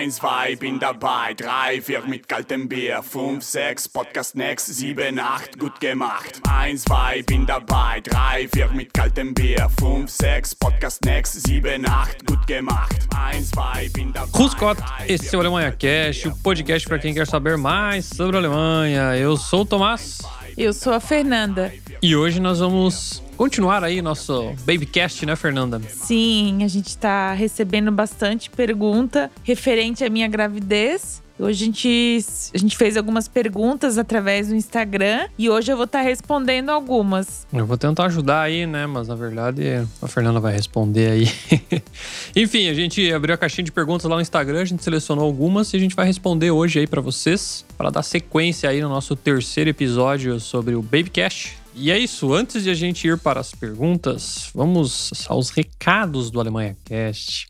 Eins, zwei, bin dabei. Drei, vier mit kaltem Bier. Fünf, sechs, Podcast next. Sieben, acht, gut gemacht. Eins, zwei, bin dabei. Drei, vier mit kaltem Bier. Fünf, sechs, Podcast next. Sieben, acht, gut gemacht. Eins, zwei, bin dabei. Esse é o Alemanha Cast, o podcast para quem quer saber mais sobre a Alemanha. Eu sou o Tomás Eu sou a Fernanda. e hoje nós vamos continuar aí nosso Babycast, né, Fernanda? Sim, a gente tá recebendo bastante pergunta referente à minha gravidez. Hoje a gente, a gente fez algumas perguntas através do Instagram e hoje eu vou estar respondendo algumas. Eu vou tentar ajudar aí, né? Mas na verdade a Fernanda vai responder aí. Enfim, a gente abriu a caixinha de perguntas lá no Instagram, a gente selecionou algumas e a gente vai responder hoje aí para vocês, para dar sequência aí no nosso terceiro episódio sobre o Babycast. E é isso, antes de a gente ir para as perguntas, vamos aos recados do Alemanha Cast.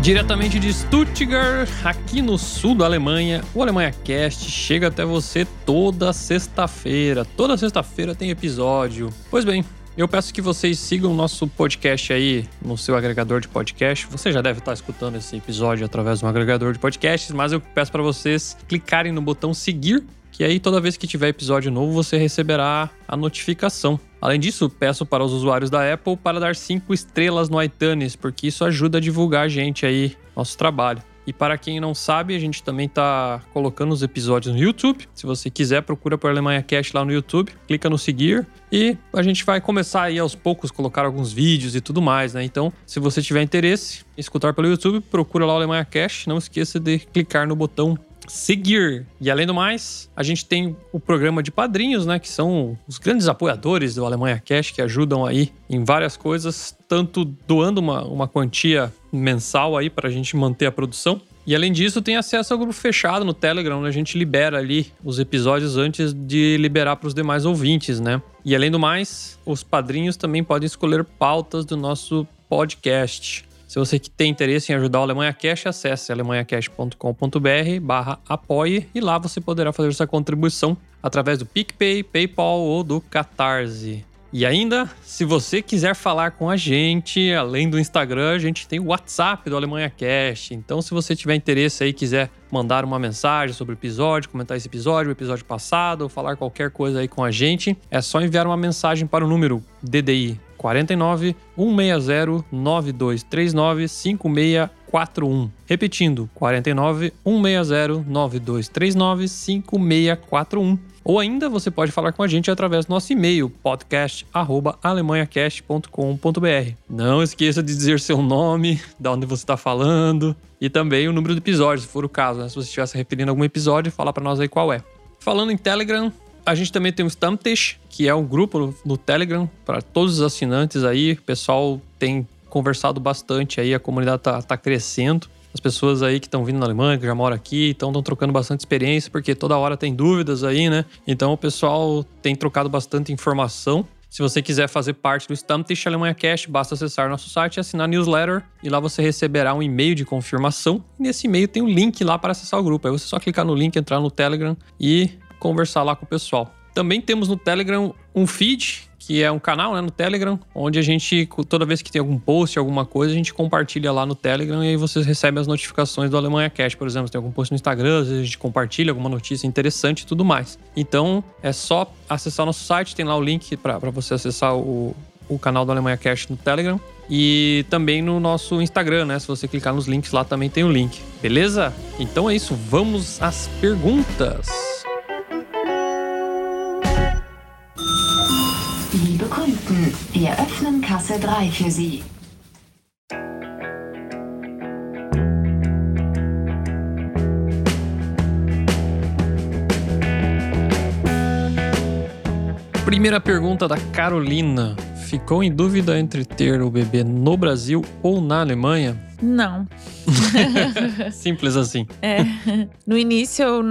Diretamente de Stuttgart, aqui no sul da Alemanha, o Alemanha Cast chega até você toda sexta-feira. Toda sexta-feira tem episódio. Pois bem, eu peço que vocês sigam o nosso podcast aí no seu agregador de podcast. Você já deve estar escutando esse episódio através de um agregador de podcasts, mas eu peço para vocês clicarem no botão seguir, que aí toda vez que tiver episódio novo você receberá a notificação. Além disso, peço para os usuários da Apple para dar cinco estrelas no iTunes, porque isso ajuda a divulgar a gente aí, nosso trabalho. E para quem não sabe, a gente também tá colocando os episódios no YouTube. Se você quiser, procura por Alemanha Cash lá no YouTube, clica no seguir e a gente vai começar aí aos poucos colocar alguns vídeos e tudo mais, né? Então, se você tiver interesse em escutar pelo YouTube, procura lá o Alemanha Cash. Não esqueça de clicar no botão seguir. E além do mais, a gente tem o programa de padrinhos, né? Que são os grandes apoiadores do Alemanha Cash, que ajudam aí em várias coisas, tanto doando uma, uma quantia mensal aí para a gente manter a produção. E além disso, tem acesso ao grupo fechado no Telegram, onde a gente libera ali os episódios antes de liberar para os demais ouvintes, né? E além do mais, os padrinhos também podem escolher pautas do nosso podcast. Se você tem interesse em ajudar o Alemanha Cash, acesse alemanhacash.com.br barra apoie e lá você poderá fazer sua contribuição através do PicPay, PayPal ou do Catarse. E ainda, se você quiser falar com a gente, além do Instagram, a gente tem o WhatsApp do Alemanha Cash. Então, se você tiver interesse aí, quiser mandar uma mensagem sobre o episódio, comentar esse episódio, o episódio passado, ou falar qualquer coisa aí com a gente, é só enviar uma mensagem para o número DDI 49 160 9239 5641. Repetindo, 49 160 9239 5641. Ou ainda você pode falar com a gente através do nosso e-mail podcast@alemanhacast.com.br. Não esqueça de dizer seu nome, da onde você está falando e também o número do episódio, se for o caso, né? Se você estiver se referindo a algum episódio, fala para nós aí qual é. Falando em Telegram, a gente também tem o Stammtisch, que é um grupo no, no Telegram para todos os assinantes aí. O pessoal tem conversado bastante aí, a comunidade tá, tá crescendo. As pessoas aí que estão vindo na Alemanha, que já moram aqui, então estão trocando bastante experiência, porque toda hora tem dúvidas aí, né? Então o pessoal tem trocado bastante informação. Se você quiser fazer parte do Stammtisch Alemanha Cash, basta acessar nosso site e assinar newsletter. E lá você receberá um e-mail de confirmação. Nesse e-mail tem um link lá para acessar o grupo. Aí você só clicar no link, entrar no Telegram e conversar lá com o pessoal. Também temos no Telegram um feed, que é um canal né, no Telegram, onde a gente, toda vez que tem algum post, alguma coisa, a gente compartilha lá no Telegram e aí vocês recebem as notificações do Alemanha Cash, por exemplo. Tem algum post no Instagram, às vezes a gente compartilha alguma notícia interessante e tudo mais. Então é só acessar nosso site, tem lá o link para você acessar o, o canal do Alemanha Cash no Telegram. E também no nosso Instagram, né? Se você clicar nos links lá também tem o link. Beleza? Então é isso, vamos às perguntas. Wir öffnen Kasse 3 für Sie. Primeira pergunta da Carolina. Ficou em dúvida entre ter o bebê no Brasil ou na Alemanha? Não. Simples assim. É. No início, eu,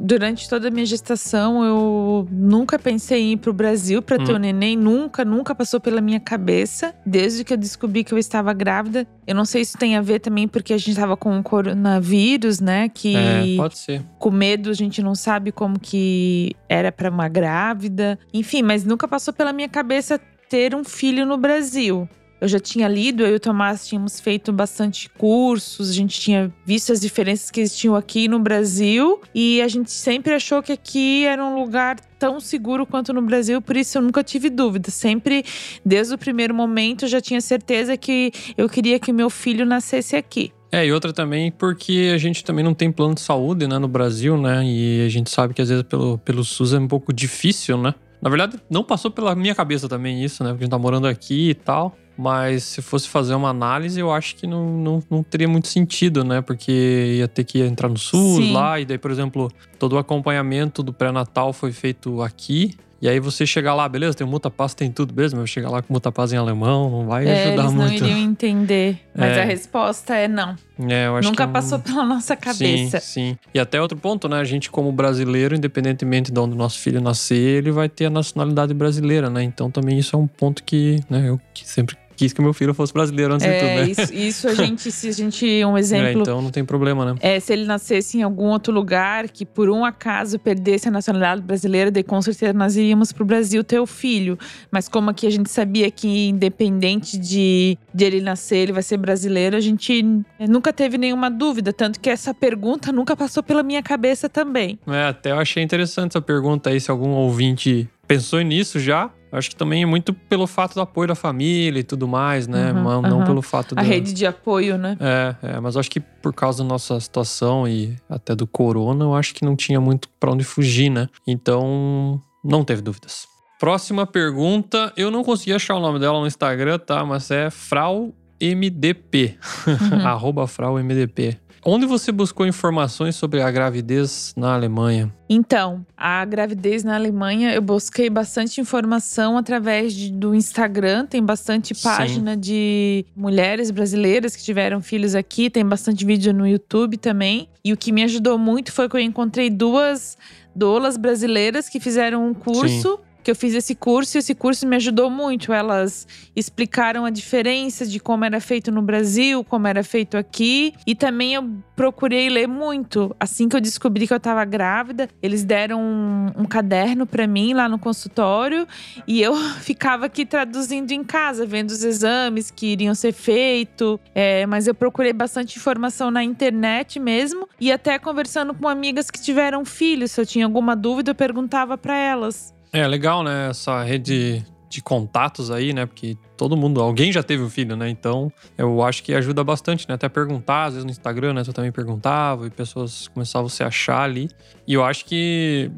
durante toda a minha gestação, eu nunca pensei em ir pro Brasil para ter Hum. um neném. Nunca, nunca passou pela minha cabeça. Desde que eu descobri que eu estava grávida. Eu não sei se isso tem a ver também porque a gente tava com o coronavírus, né? Que É, pode ser. com medo a gente não sabe como que era para uma grávida. Enfim, mas nunca passou pela minha cabeça ter um filho no Brasil. eu já tinha lido, eu e o Tomás tínhamos feito bastante cursos, a gente tinha visto as diferenças que existiam aqui no Brasil e a gente sempre achou que aqui era um lugar tão seguro quanto no Brasil, por isso eu nunca tive dúvida. Sempre, desde o primeiro momento, eu já tinha certeza que eu queria que meu filho nascesse aqui. É, e outra também porque a gente também não tem plano de saúde, né, no Brasil, né? E a gente sabe que às vezes pelo, pelo SUS é um pouco difícil, né? Na verdade, não passou pela minha cabeça também isso, né? Porque a gente tá morando aqui e tal. Mas se fosse fazer uma análise, eu acho que não, não, não teria muito sentido, né? Porque ia ter que entrar no SUS Sim. lá, e daí, por exemplo, todo o acompanhamento do pré-natal foi feito aqui. E aí você chegar lá, beleza, tem o Mutapaz, tem tudo, beleza, mas chegar lá com o Mutapaz em alemão não vai É, ajudar eles não muito. iriam entender. Mas É. a resposta é não. É, eu acho Nunca que passou pela nossa cabeça. Sim, sim. E até outro ponto, né? A gente, como brasileiro, independentemente de onde o nosso filho nascer, ele vai ter a nacionalidade brasileira, né? Então também isso é um ponto que, né, eu que sempre quis que meu filho fosse brasileiro antes de tudo, É, né? isso, isso a gente, se a gente, um É, exemplo, então não tem problema, né? É, se ele nascesse em algum outro lugar que por um acaso perdesse a nacionalidade brasileira, daí com certeza nós iríamos pro Brasil ter o filho. Mas como aqui a gente sabia que independente de, de ele nascer, ele vai ser brasileiro, a gente eh, nunca teve nenhuma dúvida. Tanto que essa pergunta nunca passou pela minha cabeça também. É, até eu achei interessante essa pergunta aí, se algum ouvinte pensou nisso já. Acho que também é muito pelo fato do apoio da família e tudo mais, né? Uhum, Mas não uhum. pelo fato A da... rede de apoio, né? É, é, mas acho que por causa da nossa situação e até do corona, eu acho que não tinha muito pra onde fugir, né? Então, não teve dúvidas. Próxima pergunta, eu não consegui achar o nome dela no Instagram, tá? Mas é FrauMDP, arroba FrauMDP. Onde você buscou informações sobre a gravidez na Alemanha? Então, a gravidez na Alemanha, eu busquei bastante informação através de- do Instagram. Tem bastante Sim. página de mulheres brasileiras que tiveram filhos aqui. Tem bastante vídeo no YouTube também. E o que me ajudou muito foi que eu encontrei duas doulas brasileiras que fizeram um curso. Que eu fiz esse curso e esse curso me ajudou muito. Elas explicaram a diferença de como era feito no Brasil, como era feito aqui. E também eu procurei ler muito. Assim que eu descobri que eu tava grávida, eles deram um, um caderno pra mim lá no consultório e eu ficava aqui traduzindo em casa, vendo os exames que iriam ser feitos. É, mas eu procurei bastante informação na internet mesmo e até conversando com amigas que tiveram filhos. Se eu tinha alguma dúvida, eu perguntava pra elas. É legal, né? Essa rede de contatos aí, né? Porque todo mundo, alguém já teve um filho, né? Então eu acho que ajuda bastante, né? Até perguntar, às vezes no Instagram, né? Eu também perguntava e pessoas começavam a se achar ali. E eu acho que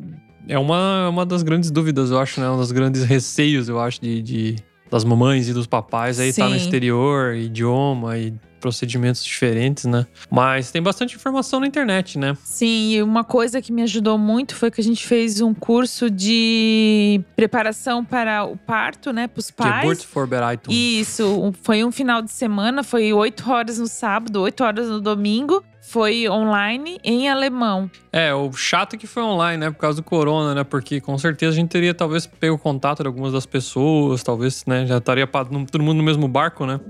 é uma, uma das grandes dúvidas, eu acho, né? Um dos grandes receios, eu acho, de, de- das mamães e dos papais aí tá no exterior, idioma e procedimentos diferentes, né? Mas tem bastante informação na internet, né? Sim, e uma coisa que me ajudou muito foi que a gente fez um curso de preparação para o parto, né, para os pais. Geburt Vorbereitung. Isso, foi um final de semana, foi oito horas no sábado, oito horas no domingo. Foi online em alemão. É, o chato é que foi online, né? Por causa do corona, né? Porque com certeza a gente teria talvez pego contato de algumas das pessoas, talvez, né? Já estaria todo mundo no mesmo barco, né?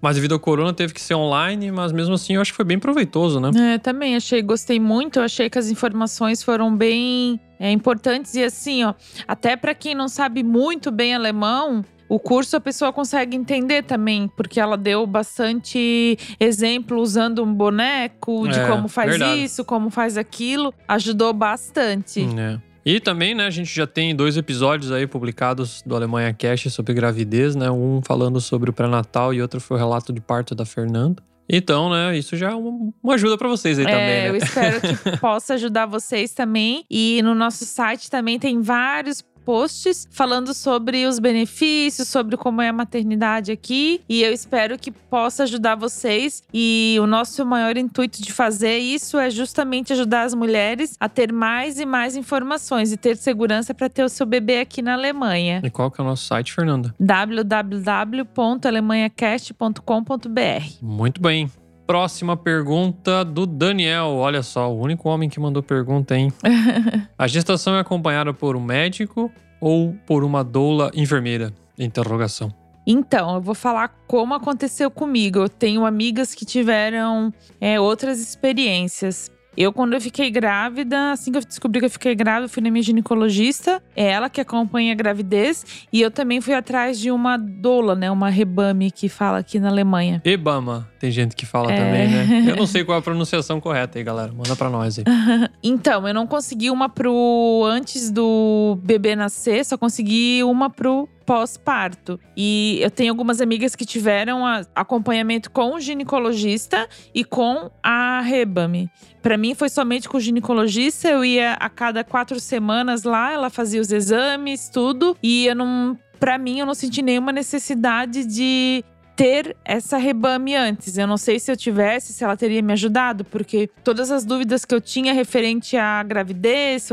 Mas devido ao corona teve que ser online, mas mesmo assim eu acho que foi bem proveitoso, né? É, também achei, gostei muito. Eu achei que as informações foram bem é, importantes e assim, ó, até para quem não sabe muito bem alemão. O curso a pessoa consegue entender também, porque ela deu bastante exemplo usando um boneco de É, como faz verdade. isso, como faz aquilo. Ajudou bastante. É. E também, né, a gente já tem dois episódios aí publicados do Alemanha Cash sobre gravidez, né? Um falando sobre o pré-natal e outro foi o relato de parto da Fernanda. Então, né, isso já é uma ajuda pra vocês aí É, também, eu né? espero que possa ajudar vocês também. E no nosso site também tem vários posts falando sobre os benefícios, sobre como é a maternidade aqui. E eu espero que possa ajudar vocês. E o nosso maior intuito de fazer isso é justamente ajudar as mulheres a ter mais e mais informações e ter segurança para ter o seu bebê aqui na Alemanha. E qual que é o nosso site, Fernanda? www.alemanhacast.com.br Muito bem. Próxima pergunta do Daniel. Olha só, o único homem que mandou pergunta, hein? A gestação é acompanhada por um médico ou por uma doula enfermeira? Interrogação. Então, eu vou falar como aconteceu comigo. Eu tenho amigas que tiveram é, outras experiências. Eu, quando eu fiquei grávida, assim que eu descobri que eu fiquei grávida, eu fui na minha ginecologista. É ela que acompanha a gravidez. E eu também fui atrás de uma doula, né? Uma rebame que fala aqui na Alemanha. Ebama, tem gente que fala É. também, né? Eu não sei qual é a pronunciação correta aí, galera. Manda pra nós aí. Então, eu não consegui uma pro antes do bebê nascer, só consegui uma pro pós-parto. E eu tenho algumas amigas que tiveram a- acompanhamento com o ginecologista e com a Rebame. Pra mim foi somente com o ginecologista, eu ia a cada quatro semanas lá, ela fazia os exames, tudo, e eu não. Pra mim, eu não senti nenhuma necessidade de ter essa rebame antes. Eu não sei se eu tivesse, se ela teria me ajudado, porque todas as dúvidas que eu tinha referente à gravidez,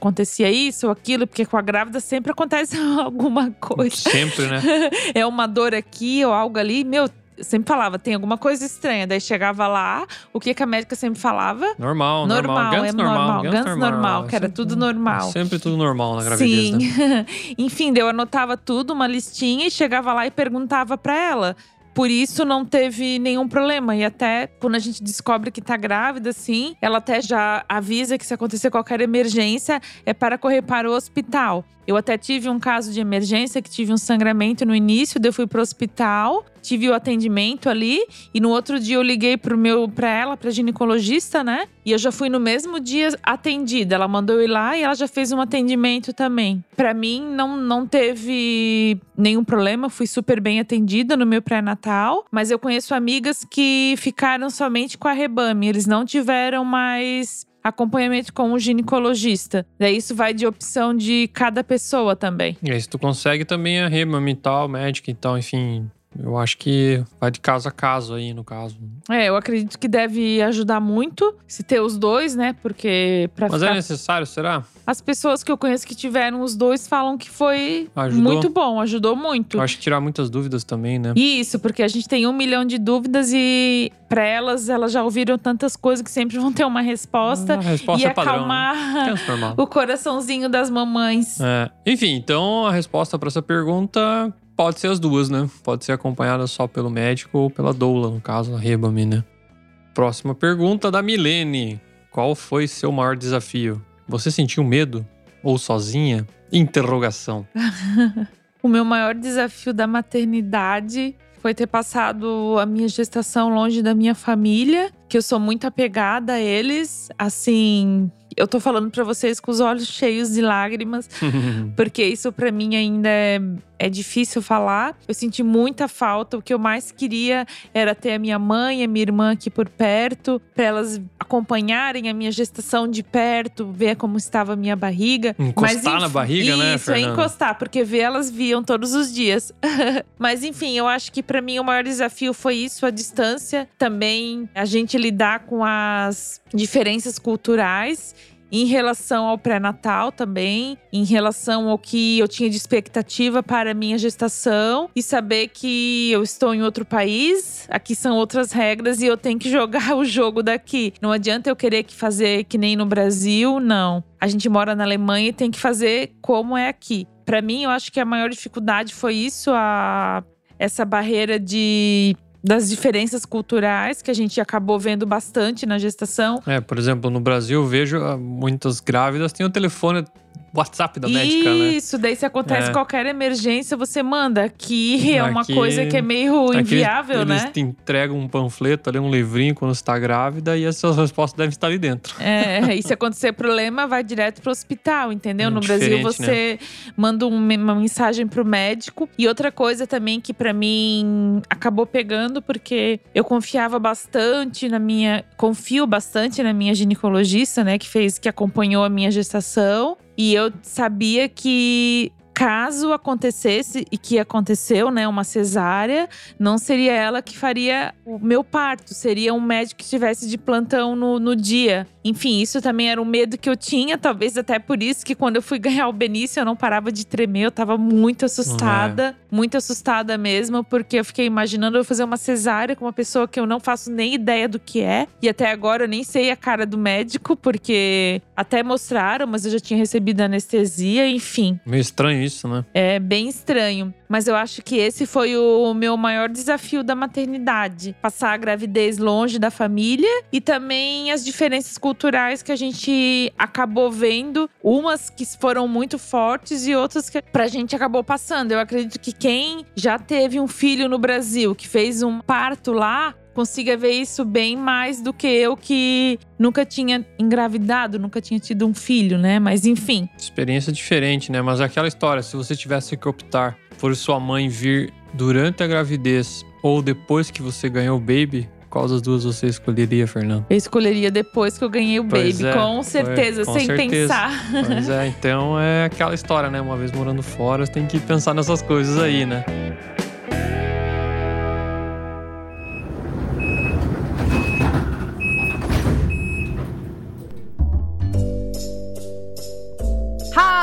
acontecia isso ou aquilo, porque com a grávida sempre acontece alguma coisa. Sempre, né? É uma dor aqui ou algo ali. Meu, eu sempre falava, tem alguma coisa estranha. Daí chegava lá, o que, que a médica sempre falava? Normal, normal. Normal, Gantz é normal. Gantz Gantz normal, que era Sempre- tudo normal. Sempre tudo normal na gravidez, Sim. né? Enfim, eu anotava tudo, uma listinha, e chegava lá e perguntava pra ela. Por isso não teve nenhum problema. E até quando a gente descobre que tá grávida, assim, ela até já avisa que se acontecer qualquer emergência, é para correr para o hospital. Eu até tive um caso de emergência que tive um sangramento no início, daí eu fui pro hospital, tive o atendimento ali e no outro dia eu liguei pro meu para ela, pra ginecologista, né? E eu já fui no mesmo dia atendida. Ela mandou eu ir lá e ela já fez um atendimento também. Pra mim não não teve nenhum problema, fui super bem atendida no meu pré-natal, mas eu conheço amigas que ficaram somente com a rebame, eles não tiveram mais acompanhamento com o ginecologista. Daí isso vai de opção de cada pessoa também. E aí, se tu consegue também a rema e tal, médica e tal, enfim. Eu acho que vai de caso a caso aí, no caso. É, eu acredito que deve ajudar muito se ter os dois, né? Porque pra Mas é ficar... necessário, será? as pessoas que eu conheço que tiveram os dois falam que foi Ajudou? muito bom, ajudou muito. Eu acho que tirar muitas dúvidas também, né? Isso, porque a gente tem um milhão de dúvidas e pra elas, elas já ouviram tantas coisas que sempre vão ter uma resposta a resposta e é padrão. acalmar Né? O coraçãozinho das mamães. É. Enfim, então a resposta para essa pergunta pode ser as duas, né? Pode ser acompanhada só pelo médico ou pela doula, no caso, a Rebame, né? Próxima pergunta da Milene. Qual foi seu maior desafio? Você sentiu medo? Ou sozinha? Interrogação. O meu maior desafio da maternidade foi ter passado a minha gestação longe da minha família, que eu sou muito apegada a eles. Assim, eu tô falando pra vocês com os olhos cheios de lágrimas, porque isso pra mim ainda é, é difícil falar. Eu senti muita falta. O que eu mais queria era ter a minha mãe e a minha irmã aqui por perto, pra elas acompanharem a minha gestação de perto, ver como estava a minha barriga. Encostar na enfim, barriga, né, Isso, é encostar, porque ver elas viam todos os dias. Mas enfim, eu acho que pra mim o maior desafio foi isso, a distância. Também a gente lidar com as diferenças culturais. Em relação ao pré-natal também, em relação ao que eu tinha de expectativa para a minha gestação e saber que eu estou em outro país, aqui são outras regras e eu tenho que jogar o jogo daqui. Não adianta eu querer que fazer que nem no Brasil, não. A gente mora na Alemanha e tem que fazer como é aqui. Para mim, eu acho que a maior dificuldade foi isso, a essa barreira de das diferenças culturais que a gente acabou vendo bastante na gestação. É, por exemplo, no Brasil vejo ah, muitas grávidas têm o telefone WhatsApp da médica, né? Isso, daí se acontece É. qualquer emergência, você manda. Aqui é uma Aqui- coisa que é meio inviável, eles, né? Eles te entregam um panfleto ali, um livrinho quando você tá grávida e as suas respostas devem estar ali dentro. É, e se acontecer problema, vai direto pro hospital, entendeu? É no Brasil, diferente, você manda um- uma mensagem pro médico. E outra coisa também que pra mim acabou pegando, porque eu confiava bastante na minha. Confio bastante na minha ginecologista, né? Que fez, que acompanhou a minha gestação. E eu sabia que. Caso acontecesse e que aconteceu, né, uma cesárea, não seria ela que faria o meu parto, seria um médico que estivesse de plantão no, no dia. Enfim, isso também era um medo que eu tinha, talvez até por isso que quando eu fui ganhar o Benício eu não parava de tremer, eu tava muito assustada, muito assustada mesmo, porque eu fiquei imaginando eu fazer uma cesárea com uma pessoa que eu não faço nem ideia do que é, e até agora eu nem sei a cara do médico, porque até mostraram, mas eu já tinha recebido anestesia, enfim. Meio estranho isso, isso, né? É bem estranho. Mas eu acho que esse foi o meu maior desafio da maternidade. Passar a gravidez longe da família e também as diferenças culturais que a gente acabou vendo. Umas que foram muito fortes e outras que pra gente acabou passando. Eu acredito que quem já teve um filho no Brasil, que fez um parto lá, consiga ver isso bem mais do que eu que nunca tinha engravidado, nunca tinha tido um filho, né? Mas enfim. Experiência diferente, né? Mas é aquela história, se você tivesse que optar por sua mãe vir durante a gravidez ou depois que você ganhou o baby, qual das duas você escolheria, Fernando? Eu escolheria depois que eu ganhei o Pois baby, é, com certeza, foi- com sem certeza. pensar. Pois é, então é aquela história, né? Uma vez morando fora, você tem que pensar nessas coisas aí, né?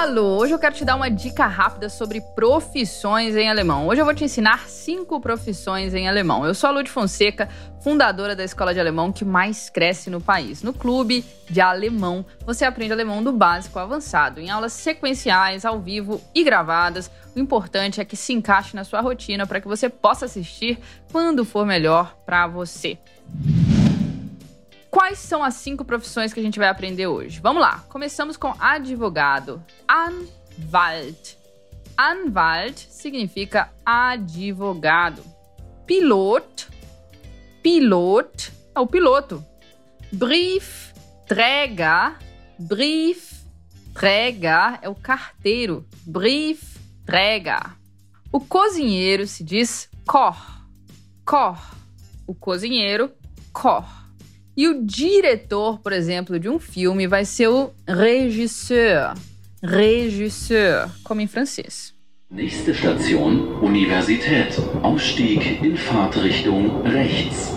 Alô, hoje eu quero te dar uma dica rápida sobre profissões em alemão. Hoje eu vou te ensinar cinco profissões em alemão. Eu sou a Lud Fonseca, fundadora da escola de alemão que mais cresce no país. No clube de alemão, você aprende alemão do básico ao avançado, em aulas sequenciais, ao vivo e gravadas. O importante é que se encaixe na sua rotina para que você possa assistir quando for melhor para você. Quais são as cinco profissões que a gente vai aprender hoje? Vamos lá. Começamos com advogado. Anwalt. Anwalt significa advogado. Pilot. Pilot é o piloto. Briefträger. Briefträger é o carteiro. Briefträger. O cozinheiro se diz Koch. Koch. O cozinheiro, Koch. E o diretor, por exemplo, de um filme vai ser o regisseur. Regisseur, como em francês. Nächste Station Universität. Ausstieg in Fahrtrichtung rechts.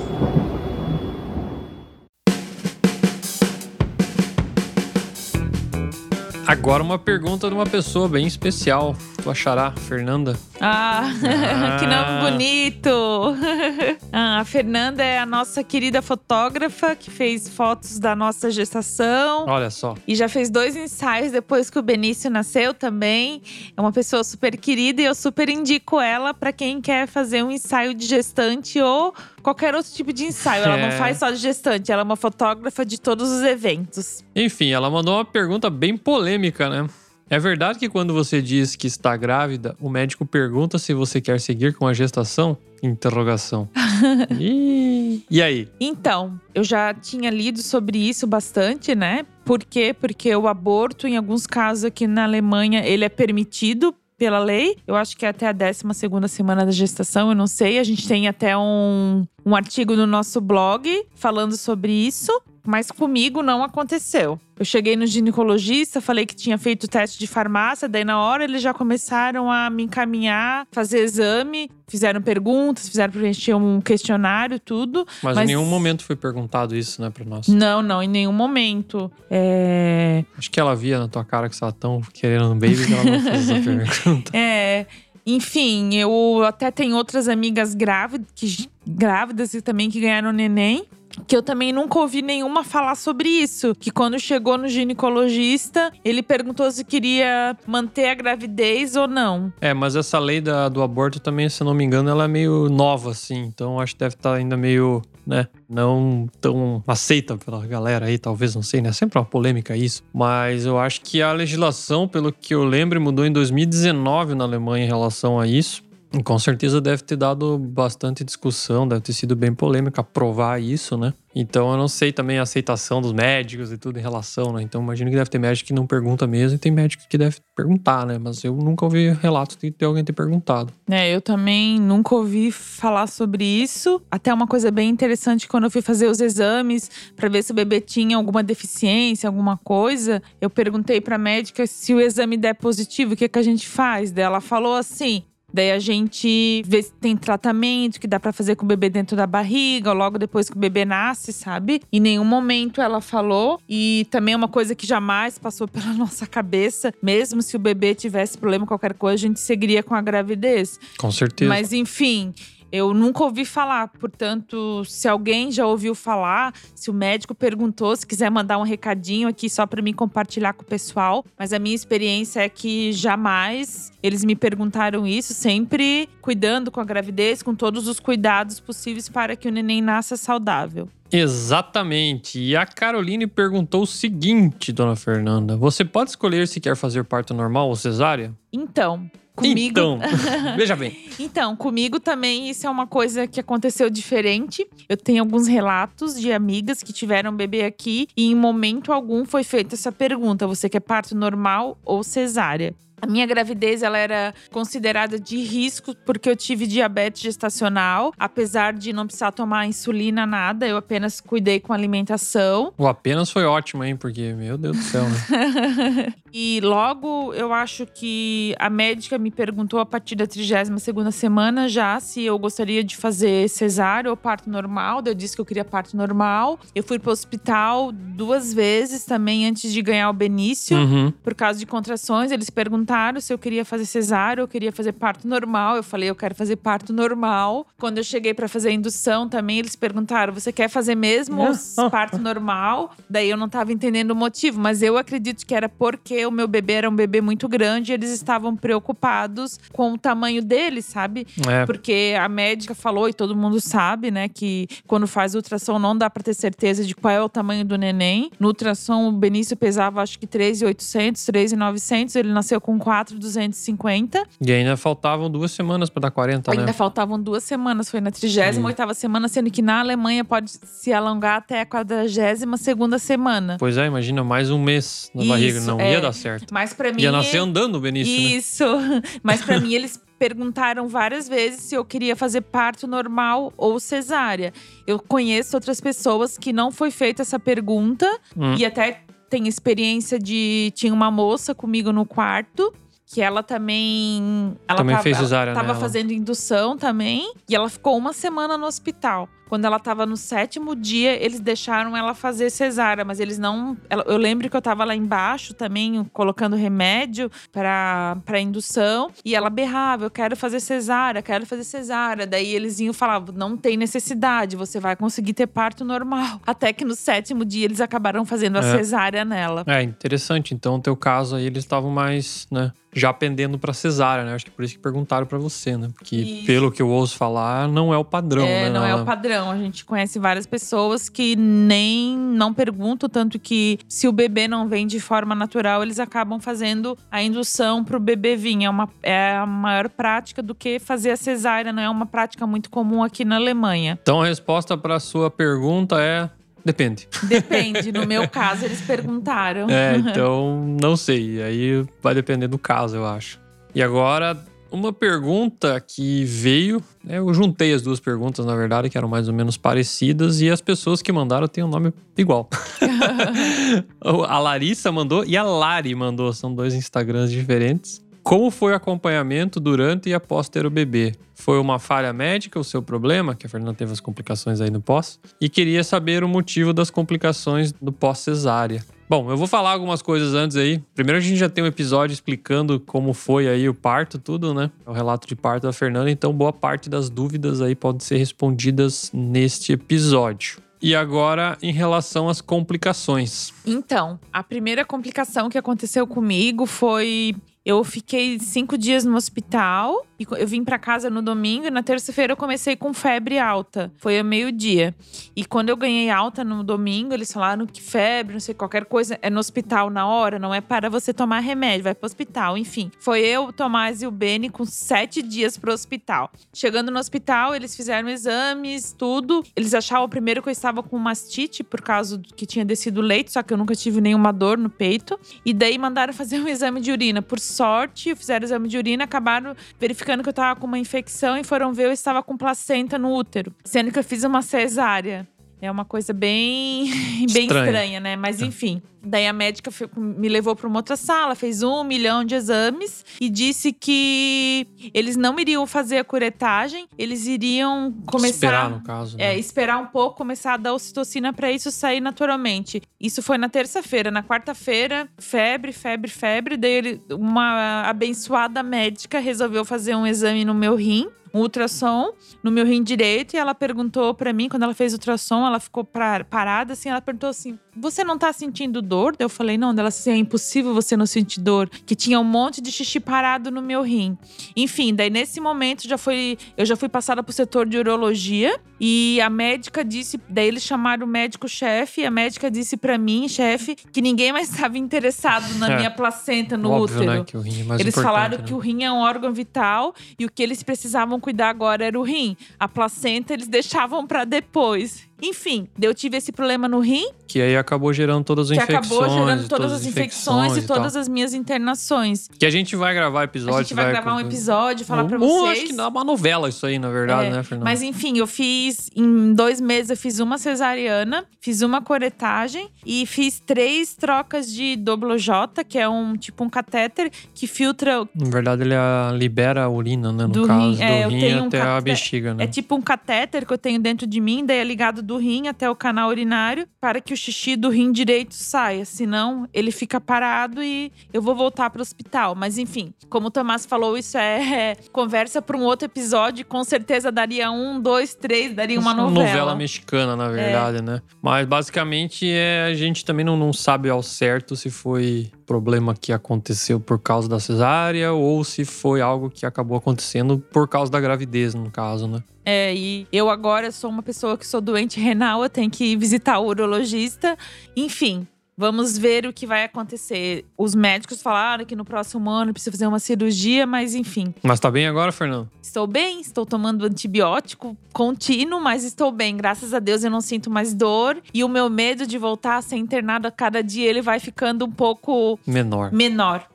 Agora uma pergunta de uma pessoa bem especial. Tu achará, Fernanda? Ah, que Ah. nome bonito! Ah, a Fernanda é a nossa querida fotógrafa que fez fotos da nossa gestação. Olha só. E já fez dois ensaios depois que o Benício nasceu também. É uma pessoa super querida e eu super indico ela para quem quer fazer um ensaio de gestante ou qualquer outro tipo de ensaio. Ela É. não faz só de gestante, ela é uma fotógrafa de todos os eventos. Enfim, ela mandou uma pergunta bem polêmica, né? É verdade que quando você diz que está grávida, o médico pergunta se você quer seguir com a gestação? Interrogação. Ih, e aí? Então, eu já tinha lido sobre isso bastante, né? Por quê? Porque o aborto, em alguns casos aqui na Alemanha, ele é permitido pela lei. Eu acho que é até a 12 segunda semana da gestação, eu não sei. A gente tem até um, um artigo no nosso blog falando sobre isso. Mas comigo não aconteceu. Eu cheguei no ginecologista, falei que tinha feito teste de farmácia, daí na hora eles já começaram a me encaminhar, fazer exame, fizeram perguntas, fizeram preencher um questionário, tudo. Mas, Mas- em nenhum momento foi perguntado isso, né, pra nós. Não, não, em nenhum momento. É. Acho que ela via na tua cara que você tava tão querendo um baby que ela não fez essa pergunta. É. Enfim, eu até tenho outras amigas grávidas, que, grávidas e também que ganharam neném. Que eu também nunca ouvi nenhuma falar sobre isso. Que quando chegou no ginecologista, ele perguntou se queria manter a gravidez ou não. É, mas essa lei da- do aborto também, se não me engano, ela é meio nova, assim. Então acho que deve estar ainda meio, né, não tão aceita pela galera aí, talvez, não sei, né? Sempre uma polêmica isso. Mas eu acho que a legislação, pelo que eu lembro, mudou em 2019 na Alemanha em relação a isso. Com certeza deve ter dado bastante discussão, deve ter sido bem polêmica aprovar isso, né? Então eu não sei também a aceitação dos médicos e tudo em relação, né? Então imagino que deve ter médico que não pergunta mesmo e tem médico que deve perguntar, né? Mas eu nunca ouvi relato de ter alguém ter perguntado. É, eu também nunca ouvi falar sobre isso. Até uma coisa bem interessante quando eu fui fazer os exames para ver se o bebê tinha alguma deficiência, alguma coisa, eu perguntei para médica se o exame der positivo, o que que a gente faz? Ela falou assim: Daí a gente vê se tem tratamento que dá pra fazer com o bebê dentro da barriga, ou logo depois que o bebê nasce, sabe? Em nenhum momento ela falou. E também é uma coisa que jamais passou pela nossa cabeça. Mesmo se o bebê tivesse problema, qualquer coisa, a gente seguiria com a gravidez. Com certeza. Mas enfim, Eu nunca ouvi falar, portanto, se alguém já ouviu falar, se o médico perguntou, se quiser mandar um recadinho aqui só para mim compartilhar com o pessoal. Mas a minha experiência é que jamais eles me perguntaram isso, sempre cuidando com a gravidez, com todos os cuidados possíveis para que o neném nasça saudável. Exatamente. E a Caroline perguntou o seguinte, dona Fernanda: Você pode escolher se quer fazer parto normal ou cesárea? Então, comigo. Então, veja bem. Então, comigo também isso é uma coisa que aconteceu diferente. Eu tenho alguns relatos de amigas que tiveram bebê aqui e em momento algum foi feita essa pergunta: você quer parto normal ou cesárea? A minha gravidez ela era considerada de risco porque eu tive diabetes gestacional, apesar de não precisar tomar insulina nada, eu apenas cuidei com alimentação. O apenas foi ótimo, hein? Porque, meu Deus do céu, né? e logo eu acho que a médica me perguntou a partir da 32 segunda semana já se eu gostaria de fazer cesárea ou parto normal. Eu disse que eu queria parto normal. Eu fui para o hospital duas vezes também antes de ganhar o Benício, Uhum. por causa de contrações. Eles perguntaram se eu queria fazer cesárea ou queria fazer parto normal. Eu falei, eu quero fazer parto normal. Quando eu cheguei para fazer a indução também, eles perguntaram: você quer fazer mesmo parto normal? Daí eu não tava entendendo o motivo, mas eu acredito que era porque o meu bebê era um bebê muito grande e eles estavam preocupados com o tamanho dele, sabe? É, Porque a médica falou, e todo mundo sabe, né, que quando faz ultrassom não dá pra ter certeza de qual é o tamanho do neném. No ultrassom, o Benício pesava acho que 3,800, 3,900. Ele nasceu com 4,250. e ainda faltavam duas semanas pra dar 40, Ainda né? faltavam duas semanas, foi na 38ª semana, sendo que na Alemanha pode se alongar até a 42ª semana. Pois é, imagina mais um mês na barriga. Isso, Não é. ia dar certo. Mas pra mim Ia nascer andando o Benício, né? Isso. Mas pra mim eles perguntaram várias vezes se eu queria fazer parto normal ou cesárea. Eu conheço outras pessoas que não foi feita essa pergunta Hum. e até tem experiência de tinha uma moça comigo no quarto que ela também ela Também tava, fez ela cesárea tava nela. fazendo indução também e ela ficou uma semana no hospital. Quando ela tava no sétimo dia, eles deixaram ela fazer cesárea, mas eles não. ela- eu lembro que eu tava lá embaixo também, colocando remédio pra, pra indução, e ela berrava: Eu quero fazer cesárea, quero fazer cesárea. Daí eles iam falavam: Não tem necessidade, você vai conseguir ter parto normal. Até que no sétimo dia eles acabaram fazendo a É. cesárea nela. É, interessante. Então, teu caso aí, eles estavam mais, né? Já pendendo pra cesárea, né? Acho que por isso que perguntaram pra você, né? Porque, Isso. pelo que eu ouço falar, não é o padrão, É, né? não é o padrão. A gente conhece várias pessoas que nem não perguntam, tanto que se o bebê não vem de forma natural, eles acabam fazendo a indução pro bebê vir. É, uma, é a maior prática do que fazer a cesárea, não é uma prática muito comum aqui na Alemanha. Então, a resposta pra sua pergunta é. Depende. Depende, no meu caso, eles perguntaram. É, então não sei. Aí vai depender do caso, eu acho. E agora, uma pergunta que veio. né, Eu juntei as duas perguntas, na verdade, que eram mais ou menos parecidas, e as pessoas que mandaram têm um nome igual. a Larissa mandou e a Lari mandou, são dois Instagrams diferentes. Como foi o acompanhamento durante e após ter o bebê? Foi uma falha médica o seu problema? Que a Fernanda teve as complicações aí no pós. E queria saber o motivo das complicações do pós-cesárea. Bom, eu vou falar algumas coisas antes aí. Primeiro a gente já tem um episódio explicando como foi aí o parto, tudo, né? O relato de parto da Fernanda, então boa parte das dúvidas aí podem ser respondidas neste episódio. E agora, em relação às complicações. Então, a primeira complicação que aconteceu comigo foi. Eu fiquei cinco dias no hospital e eu vim pra casa no domingo e na terça-feira eu comecei com febre alta. Foi ao meio-dia. E quando eu ganhei alta no domingo, eles falaram que febre, não sei, qualquer coisa, é no hospital na hora, não é para você tomar remédio, vai pro hospital. Enfim, foi eu, Tomás e o Beni com sete dias pro hospital. Chegando no hospital, eles fizeram exames, tudo. Eles achavam primeiro que eu estava com mastite por causa que tinha descido leite, só que eu nunca tive nenhuma dor no peito. E daí mandaram fazer um exame de urina. Por sorte, fizeram o exame de urina, acabaram verificando que eu tava com uma infecção e foram ver eu estava com placenta no útero, sendo que eu fiz uma cesárea. É uma coisa bem, bem Estranha. estranha, né? Mas enfim. Daí a médica me levou para uma outra sala, fez um milhão de exames e disse que eles não iriam fazer a curetagem, eles iriam começar. Esperar, no caso. É, né? esperar um pouco, começar a dar ocitocina pra isso sair naturalmente. Isso foi na terça-feira. Na quarta-feira, febre, febre, febre. Daí ele- uma abençoada médica resolveu fazer um exame no meu rim. Um ultrassom no meu rim direito e ela perguntou pra mim, quando ela fez o ultrassom, ela ficou pra- parada assim, ela perguntou assim: "Você não tá sentindo dor?" Eu falei: "Não". Ela disse: "É impossível você não sentir dor, que tinha um monte de xixi parado no meu rim". Enfim, daí nesse momento já foi, eu já fui passada pro setor de urologia e a médica disse, daí eles chamaram o médico chefe e a médica disse pra mim, chefe, que ninguém mais estava interessado na É. minha placenta no Óbvio, útero. né? Que o rim é mais Eles falaram né? que o rim é um órgão vital e o que eles precisavam cuidar agora era o rim. A placenta eles deixavam pra depois. Enfim, eu tive esse problema no rim, Que aí acabou gerando todas as que infecções. acabou gerando e todas as infecções e todas as minhas internações. Que a gente vai gravar episódio. A gente vai gravar um episódio, falar pra Ou vocês. acho que dá uma novela isso aí, na verdade, É, né, Fernando? Mas enfim, eu fiz em dois meses, eu fiz uma cesariana, fiz uma coretagem e fiz três trocas de doblojota, que é um tipo um catéter que filtra. Na verdade, ele ah, libera a urina, né? No Do caso, rim, é, do rim tenho um até a bexiga, né? É tipo um catéter que eu tenho dentro de mim, daí é ligado do rim até o canal urinário para que o xixi do rim direito saia. Senão, ele fica parado e eu vou voltar para o hospital. Mas enfim, como o Tomás falou, isso é, é conversa para um outro episódio. Com certeza daria um, dois, três, daria uma novela. mexicana, na verdade, né? Mas basicamente é, a gente também não, não sabe ao certo se foi problema que aconteceu por causa da cesárea ou se foi algo que acabou acontecendo por causa da gravidez, no caso, né? É, e eu agora sou uma pessoa que sou doente renal, eu tenho que visitar o urologista. Enfim, vamos ver o que vai acontecer. Os médicos falaram que no próximo ano precisa fazer uma cirurgia, mas enfim. Mas tá bem agora, Fernando? Estou bem, estou tomando antibiótico contínuo, mas estou bem. Graças a Deus eu não sinto mais dor. E o meu medo de voltar a ser internado a cada dia, ele vai ficando um pouco Menor. menor.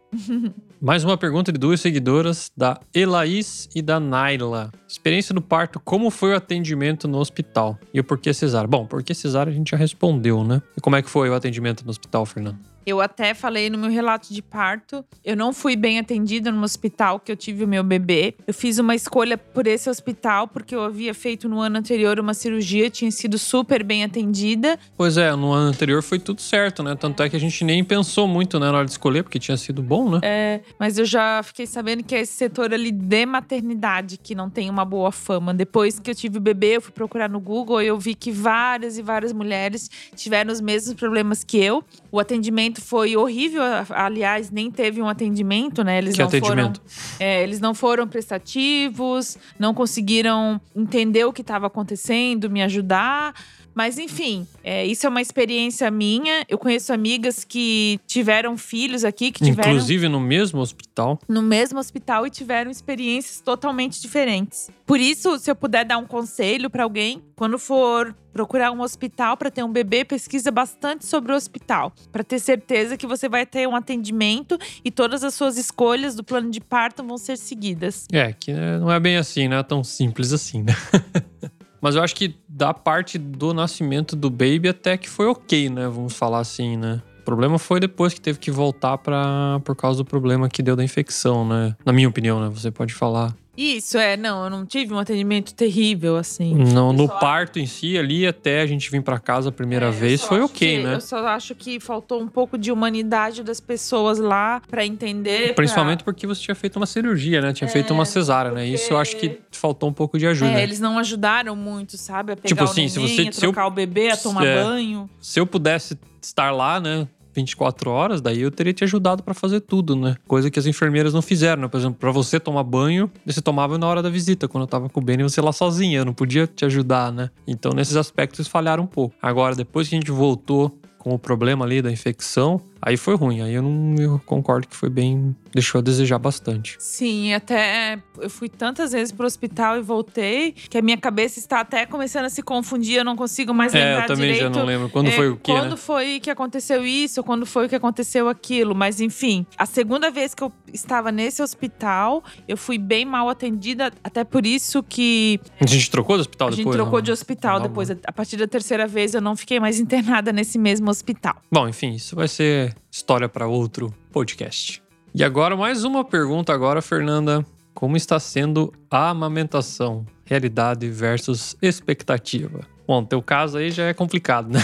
Mais uma pergunta de duas seguidoras, da Elaís e da Naila. Experiência do parto, como foi o atendimento no hospital? E o porquê cesárea? Bom, porquê cesárea a gente já respondeu, né? E como é que foi o atendimento no hospital, Fernando? Eu até falei no meu relato de parto, eu não fui bem atendida no hospital que eu tive o meu bebê. Eu fiz uma escolha por esse hospital porque eu havia feito no ano anterior uma cirurgia, tinha sido super bem atendida. Pois é, no ano anterior foi tudo certo, né? Tanto é que a gente nem pensou muito né, na hora de escolher, porque tinha sido bom, né? É, mas eu já fiquei sabendo que é esse setor ali de maternidade que não tem uma boa fama. Depois que eu tive o bebê, eu fui procurar no Google e eu vi que várias e várias mulheres tiveram os mesmos problemas que eu. O atendimento foi horrível, aliás, nem teve um atendimento, né? Eles que não atendimento? foram É, eles não foram prestativos, não conseguiram entender o que estava acontecendo, me ajudar. Mas enfim, é, isso é uma experiência minha. Eu conheço amigas que tiveram filhos aqui, que tiveram Inclusive no mesmo hospital. no mesmo hospital e tiveram experiências totalmente diferentes. Por isso, se eu puder dar um conselho para alguém, quando for procurar um hospital para ter um bebê, pesquisa bastante sobre o hospital, para ter certeza que você vai ter um atendimento e todas as suas escolhas do plano de parto vão ser seguidas. É, que né, não é bem assim, não é tão simples assim, né? Mas eu acho que da parte do nascimento do baby até que foi ok, né? Vamos falar assim, né? O problema foi depois que teve que voltar para por causa do problema que deu da infecção, né? Na minha opinião, né? Você pode falar. Isso, é, não, eu não tive um atendimento terrível assim. Não, no parto em si, ali até a gente vir para casa a primeira É, vez, foi acho ok, que- né? Eu só acho que faltou um pouco de humanidade das pessoas lá para entender. pra- Principalmente porque você tinha feito uma cirurgia, né? Tinha feito uma cesárea, né? Isso eu acho que faltou um pouco de ajuda. É, eles não ajudaram muito, sabe? A pegar Tipo o assim, se neném, você- a se eu- trocar o bebê, a tomar É. banho. Se eu pudesse estar lá, né? 24 horas, daí eu teria te ajudado pra fazer tudo, né? Coisa que as enfermeiras não fizeram, né? Por exemplo, pra você tomar banho, você tomava na hora da visita, quando eu tava com o Benny, você lá sozinha, eu não podia te ajudar, né? Então, nesses aspectos, falharam um pouco. Agora, depois que a gente voltou com o problema ali da infecção, Aí foi ruim. Aí eu não eu concordo que foi bem. Deixou a desejar bastante. Sim, até eu fui tantas vezes pro hospital e voltei que a minha cabeça está até começando a se confundir. Eu não consigo mais É, lembrar eu também direito. já não lembro. Quando É, foi o quê, Quando né? foi que aconteceu isso, quando foi que aconteceu aquilo. Mas enfim, a segunda vez que eu estava nesse hospital, eu fui bem mal atendida. Até por isso que A gente trocou do hospital a gente depois? trocou não? de hospital Não, depois. A partir da terceira vez, eu não fiquei mais internada nesse mesmo hospital. Bom, enfim, isso vai ser história para outro podcast. E agora, mais uma pergunta agora, Fernanda. Como está sendo a amamentação? Realidade versus expectativa. Bom, teu caso aí já é complicado, né?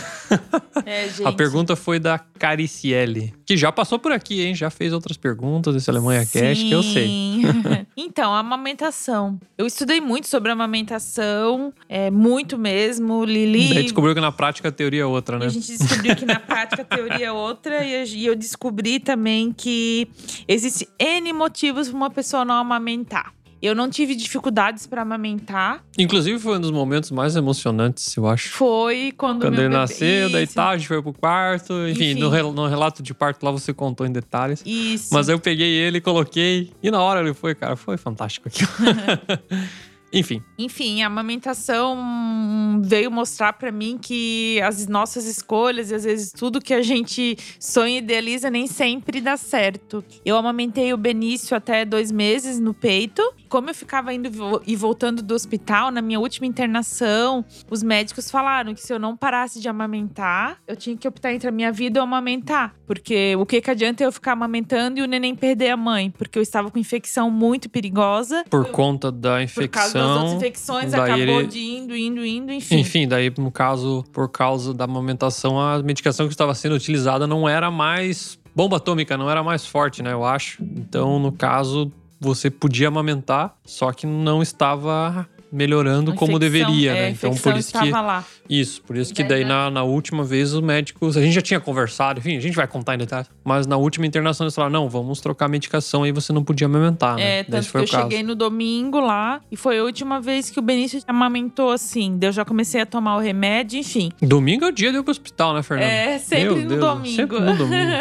É, gente. A pergunta foi da Cariciele, que já passou por aqui, hein? Já fez outras perguntas desse Alemanha Cash, que eu sei. Sim. então, a amamentação. Eu estudei muito sobre amamentação, é, muito mesmo. Lili. Daí descobriu que na prática a teoria é outra, E né? a gente descobriu que na prática a teoria é outra. E eu- e eu descobri também que existe N motivos para uma pessoa não amamentar. Eu não tive dificuldades para amamentar. Inclusive foi um dos momentos mais emocionantes, eu acho. Foi quando, Quando ele bebê- nasceu, daí Isso, tá, a gente foi pro quarto. Enfim, Enfim. No, no relato de parto lá você contou em detalhes. Isso. Mas eu peguei ele, coloquei, e na hora ele foi, cara, foi fantástico aquilo. Enfim, Enfim, a amamentação veio mostrar pra mim que as nossas escolhas e às vezes tudo que a gente sonha e idealiza nem sempre dá certo. Eu amamentei o Benício até dois meses no peito. Como eu ficava indo e voltando do hospital, na minha última internação, os médicos falaram que se eu não parasse de amamentar, eu tinha que optar entre a minha vida ou amamentar. Porque o que, que adianta eu ficar amamentando e o neném perder a mãe? Porque eu estava com infecção muito perigosa. por conta da Por causa das outras infecção. infecções, acabou ele- de indo, indo, indo, enfim. Enfim, daí no caso, por causa da amamentação, a medicação que estava sendo utilizada não era mais bomba atômica, não era mais forte, né? Eu acho. Então, no caso, você podia amamentar, só que não estava melhorando A como infecção- deveria, é, né? a Então, por isso que lá. Isso, por isso que Daí, na, na última vez os médicos, a gente já tinha conversado, enfim, a gente vai contar em detalhes, mas na última internação eles falaram, não, vamos trocar a medicação, aí você não podia amamentar, né? É, tanto que eu caso. cheguei no domingo lá e foi a última vez que o Benício amamentou assim. Daí eu já comecei a tomar o remédio, enfim. Domingo é o dia de ir pro hospital, né, Fernando? É, sempre Meu no Deus, domingo. Sempre no domingo.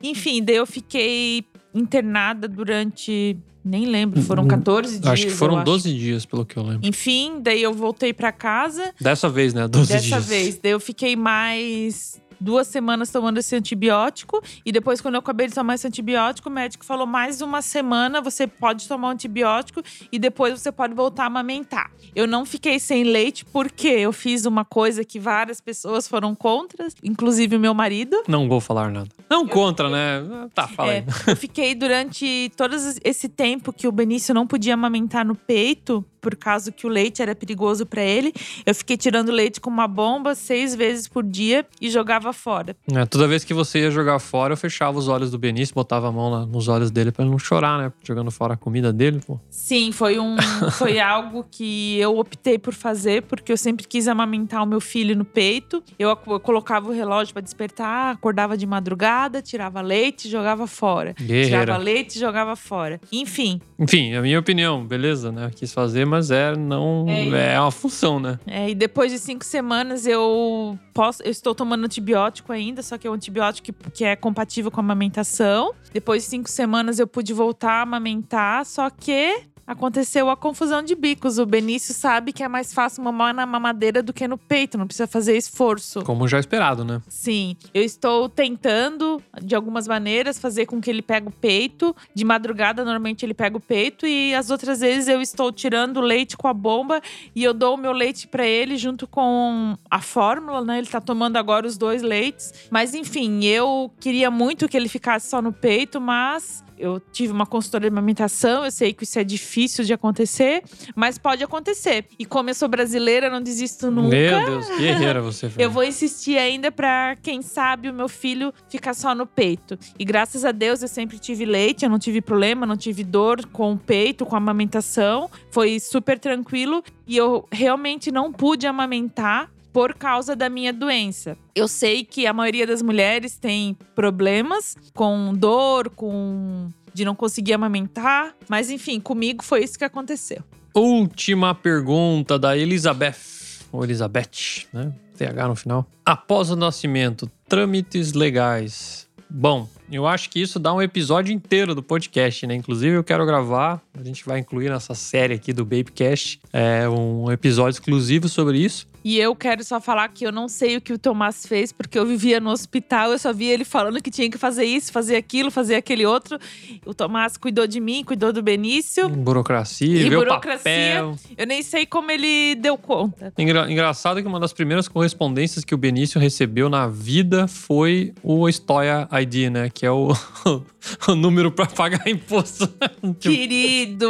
enfim, daí eu fiquei internada durante. Nem lembro, foram Hum, 14 dias. acho que foram eu 12 dias, pelo que eu lembro. Enfim, daí eu voltei pra casa. Dessa vez, né? 12 Dessa dias. vez. Daí eu fiquei mais duas semanas tomando esse antibiótico. E depois, quando eu acabei de tomar esse antibiótico, o médico falou: mais uma semana você pode tomar o antibiótico e depois você pode voltar a amamentar. Eu não fiquei sem leite porque eu fiz uma coisa que várias pessoas foram contra, inclusive o meu marido. Não vou falar nada. Não contra, né? Tá, fala É, aí. eu fiquei durante todo esse tempo que o Benício não podia amamentar no peito, por causa que o leite era perigoso pra ele. Eu fiquei tirando leite com uma bomba seis vezes por dia e jogava fora. É, toda vez que você ia jogar fora, eu fechava os olhos do Benício, botava a mão lá nos olhos dele pra ele não chorar, né? Jogando fora a comida dele, pô. Sim, foi um foi algo que eu optei por fazer porque eu sempre quis amamentar o meu filho no peito. Eu, eu colocava o relógio pra despertar, acordava de madrugada, tirava leite, e jogava fora. Guerreira. Tirava leite, e jogava fora. Enfim, Enfim, a minha opinião, beleza, né? Quis fazer, mas é não É. é, uma função, né? É, e depois de cinco semanas eu posso, eu estou tomando antibiótico ainda, só que é um antibiótico que, que é compatível com a amamentação. Depois de cinco semanas eu pude voltar a amamentar, só que aconteceu a confusão de bicos. O Benício sabe que é mais fácil mamar na mamadeira do que no peito, não precisa fazer esforço. Como já esperado, né? Sim, eu estou tentando, de algumas maneiras, fazer com que ele pegue o peito. De madrugada, normalmente ele pega o peito, e as outras vezes eu estou tirando o leite com a bomba e eu dou o meu leite para ele junto com a fórmula, né? Ele tá tomando agora os dois leites. Mas enfim, eu queria muito que ele ficasse só no peito, mas. Eu tive uma consultoria de amamentação, eu sei que isso é difícil de acontecer, mas pode acontecer. E como eu sou brasileira, eu não desisto nunca. Meu Deus, guerreira você, Eu Fernanda. vou insistir ainda pra, quem sabe, o meu filho ficar só no peito. E graças a Deus eu sempre tive leite, eu não tive problema, não tive dor com o peito, com a amamentação. Foi super tranquilo e eu realmente não pude amamentar por causa da minha doença. Eu sei que a maioria das mulheres tem problemas com dor, com de não conseguir amamentar, mas enfim, comigo foi isso que aconteceu. Última pergunta da Elizabeth. Ou Elizabeth, né? TH no final. Após o nascimento, trâmites legais Bom, eu acho que isso dá um episódio inteiro do podcast, né? Inclusive, eu quero gravar, a gente vai incluir nessa série aqui do Babycast, é, um episódio exclusivo sobre isso. E eu quero só falar que eu não sei o que o Tomás fez, porque eu vivia no hospital, eu só via ele falando que tinha que fazer isso, fazer aquilo, fazer aquele outro. O Tomás cuidou de mim, cuidou do Benício. Burocracia, E burocracia. papel. Eu nem sei como ele deu conta. Engra- engraçado que uma das primeiras correspondências que o Benício recebeu na vida foi o Stoya ID, né? Que é o, o número pra pagar imposto. Querido.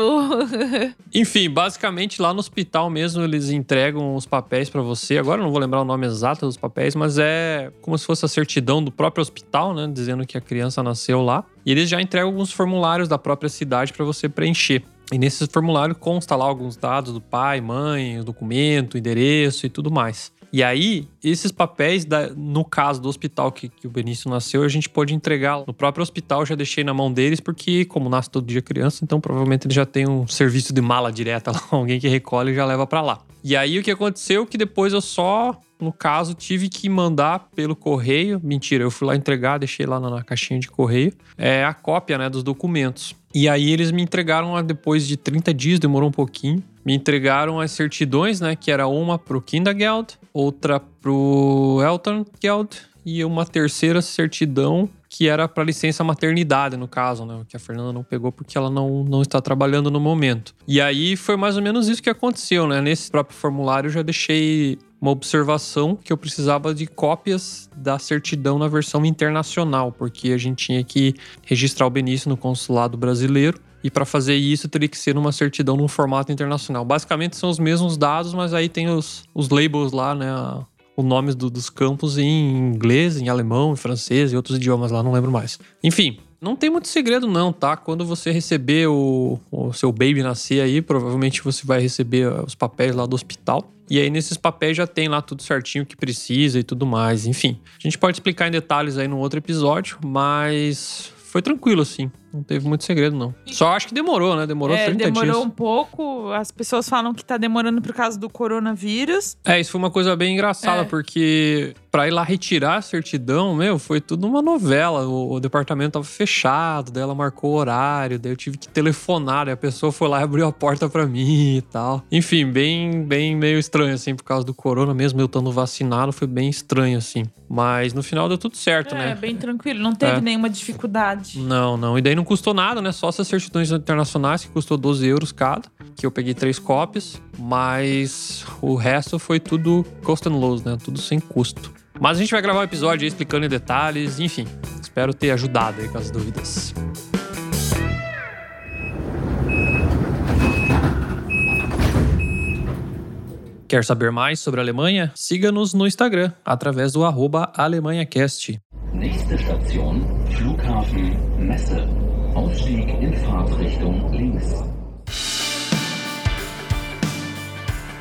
Enfim, basicamente lá no hospital mesmo eles entregam os papéis pra você. Agora não vou lembrar o nome exato dos papéis, mas é como se fosse a certidão do próprio hospital, né, dizendo que a criança nasceu lá. E eles já entregam alguns formulários da própria cidade pra você preencher. E nesse formulário consta lá alguns dados do pai, mãe, documento, endereço e tudo mais. E aí, esses papéis, da- no caso do hospital que, que o Benício nasceu, a gente pôde entregar no próprio hospital. Já deixei na mão deles, porque, como nasce todo dia criança, então provavelmente ele já tem um serviço de mala direta lá, alguém que recolhe e já leva pra lá. E aí, o que aconteceu que depois eu só, no caso, tive que mandar pelo correio. Mentira, eu fui lá entregar, deixei lá na, na caixinha de correio, é, a cópia né, dos documentos. E aí eles me entregaram, ah, depois de 30 dias, demorou um pouquinho, me entregaram as certidões, né? Que era uma pro Kindergeld, outra pro Elterngeld e uma terceira certidão que era para licença maternidade, no caso, né? Que a Fernanda não pegou porque ela não, não está trabalhando no momento. E aí foi mais ou menos isso que aconteceu, né? Nesse próprio formulário eu já deixei uma observação que eu precisava de cópias da certidão na versão internacional, porque a gente tinha que registrar o Benício no consulado brasileiro. E para fazer isso, teria que ser numa certidão num formato internacional. Basicamente são os mesmos dados, mas aí tem os, os labels lá, né? a- Os nomes do- dos campos em inglês, em alemão, em francês e outros idiomas lá, não lembro mais. Enfim, não tem muito segredo não, tá? Quando você receber o, o seu baby nascer aí, provavelmente você vai receber uh, os papéis lá do hospital. E aí nesses papéis já tem lá tudo certinho que precisa e tudo mais. Enfim, a gente pode explicar em detalhes aí no outro episódio, mas foi tranquilo assim. Não teve muito segredo não. Só acho que demorou, né? Demorou É, 30 demorou dias. um pouco. As pessoas falam que tá demorando por causa do coronavírus. É, isso foi uma coisa bem engraçada, É. porque pra ir lá retirar a certidão, meu, foi tudo uma novela. O, o departamento tava fechado, daí ela marcou o horário, daí eu tive que telefonar, a pessoa foi lá e abriu a porta pra mim e tal. Enfim, bem, bem meio estranho, assim, por causa do corona, mesmo eu estando vacinado, foi bem estranho, assim. Mas no final deu tudo certo, É, né? bem tranquilo. Não teve É. nenhuma dificuldade. Não, não. E daí não custou nada, né? Só essas certidões internacionais que custou 12 euros cada. Que eu peguei três cópias. Mas o resto foi tudo cost and loss, né? Tudo sem custo. Mas a gente vai gravar um episódio aí explicando em detalhes. Enfim, espero ter ajudado aí com as dúvidas. Quer saber mais sobre a Alemanha? Siga-nos no Instagram, através do arroba AlemanhaCast. Nächste Flughafen Messe. Ausstieg in Fahrtrichtung links.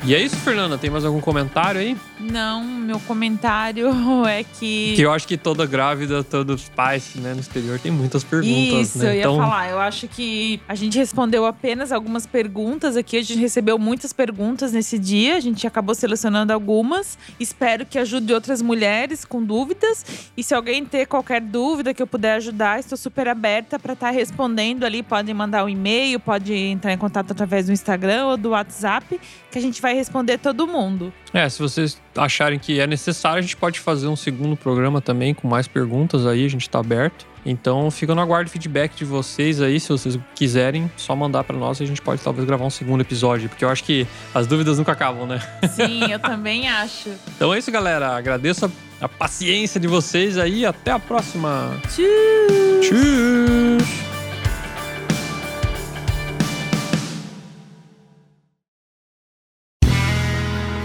E é isso, Fernanda? Tem mais algum comentário aí? Não, meu comentário é que. Que eu acho que toda grávida, todos pais né, no exterior tem muitas perguntas, Isso, né? eu ia então, falar. Eu acho que a gente respondeu apenas algumas perguntas aqui. A gente recebeu muitas perguntas nesse dia. A gente acabou selecionando algumas. Espero que ajude outras mulheres com dúvidas. E se alguém ter qualquer dúvida que eu puder ajudar, estou super aberta para estar respondendo ali. Podem mandar um e-mail, pode entrar em contato através do Instagram ou do WhatsApp, que a gente vai responder todo mundo. é, se vocês acharem que é necessário, a gente pode fazer um segundo programa também com mais perguntas aí, a gente tá aberto. Então fica no aguardo feedback de vocês aí, se vocês quiserem, só mandar pra nós e a gente pode talvez gravar um segundo episódio, porque eu acho que as dúvidas nunca acabam, né? Sim, eu também acho. Então é isso, galera. Agradeço a, a paciência de vocês aí. Até a próxima. Tchau! Tchau!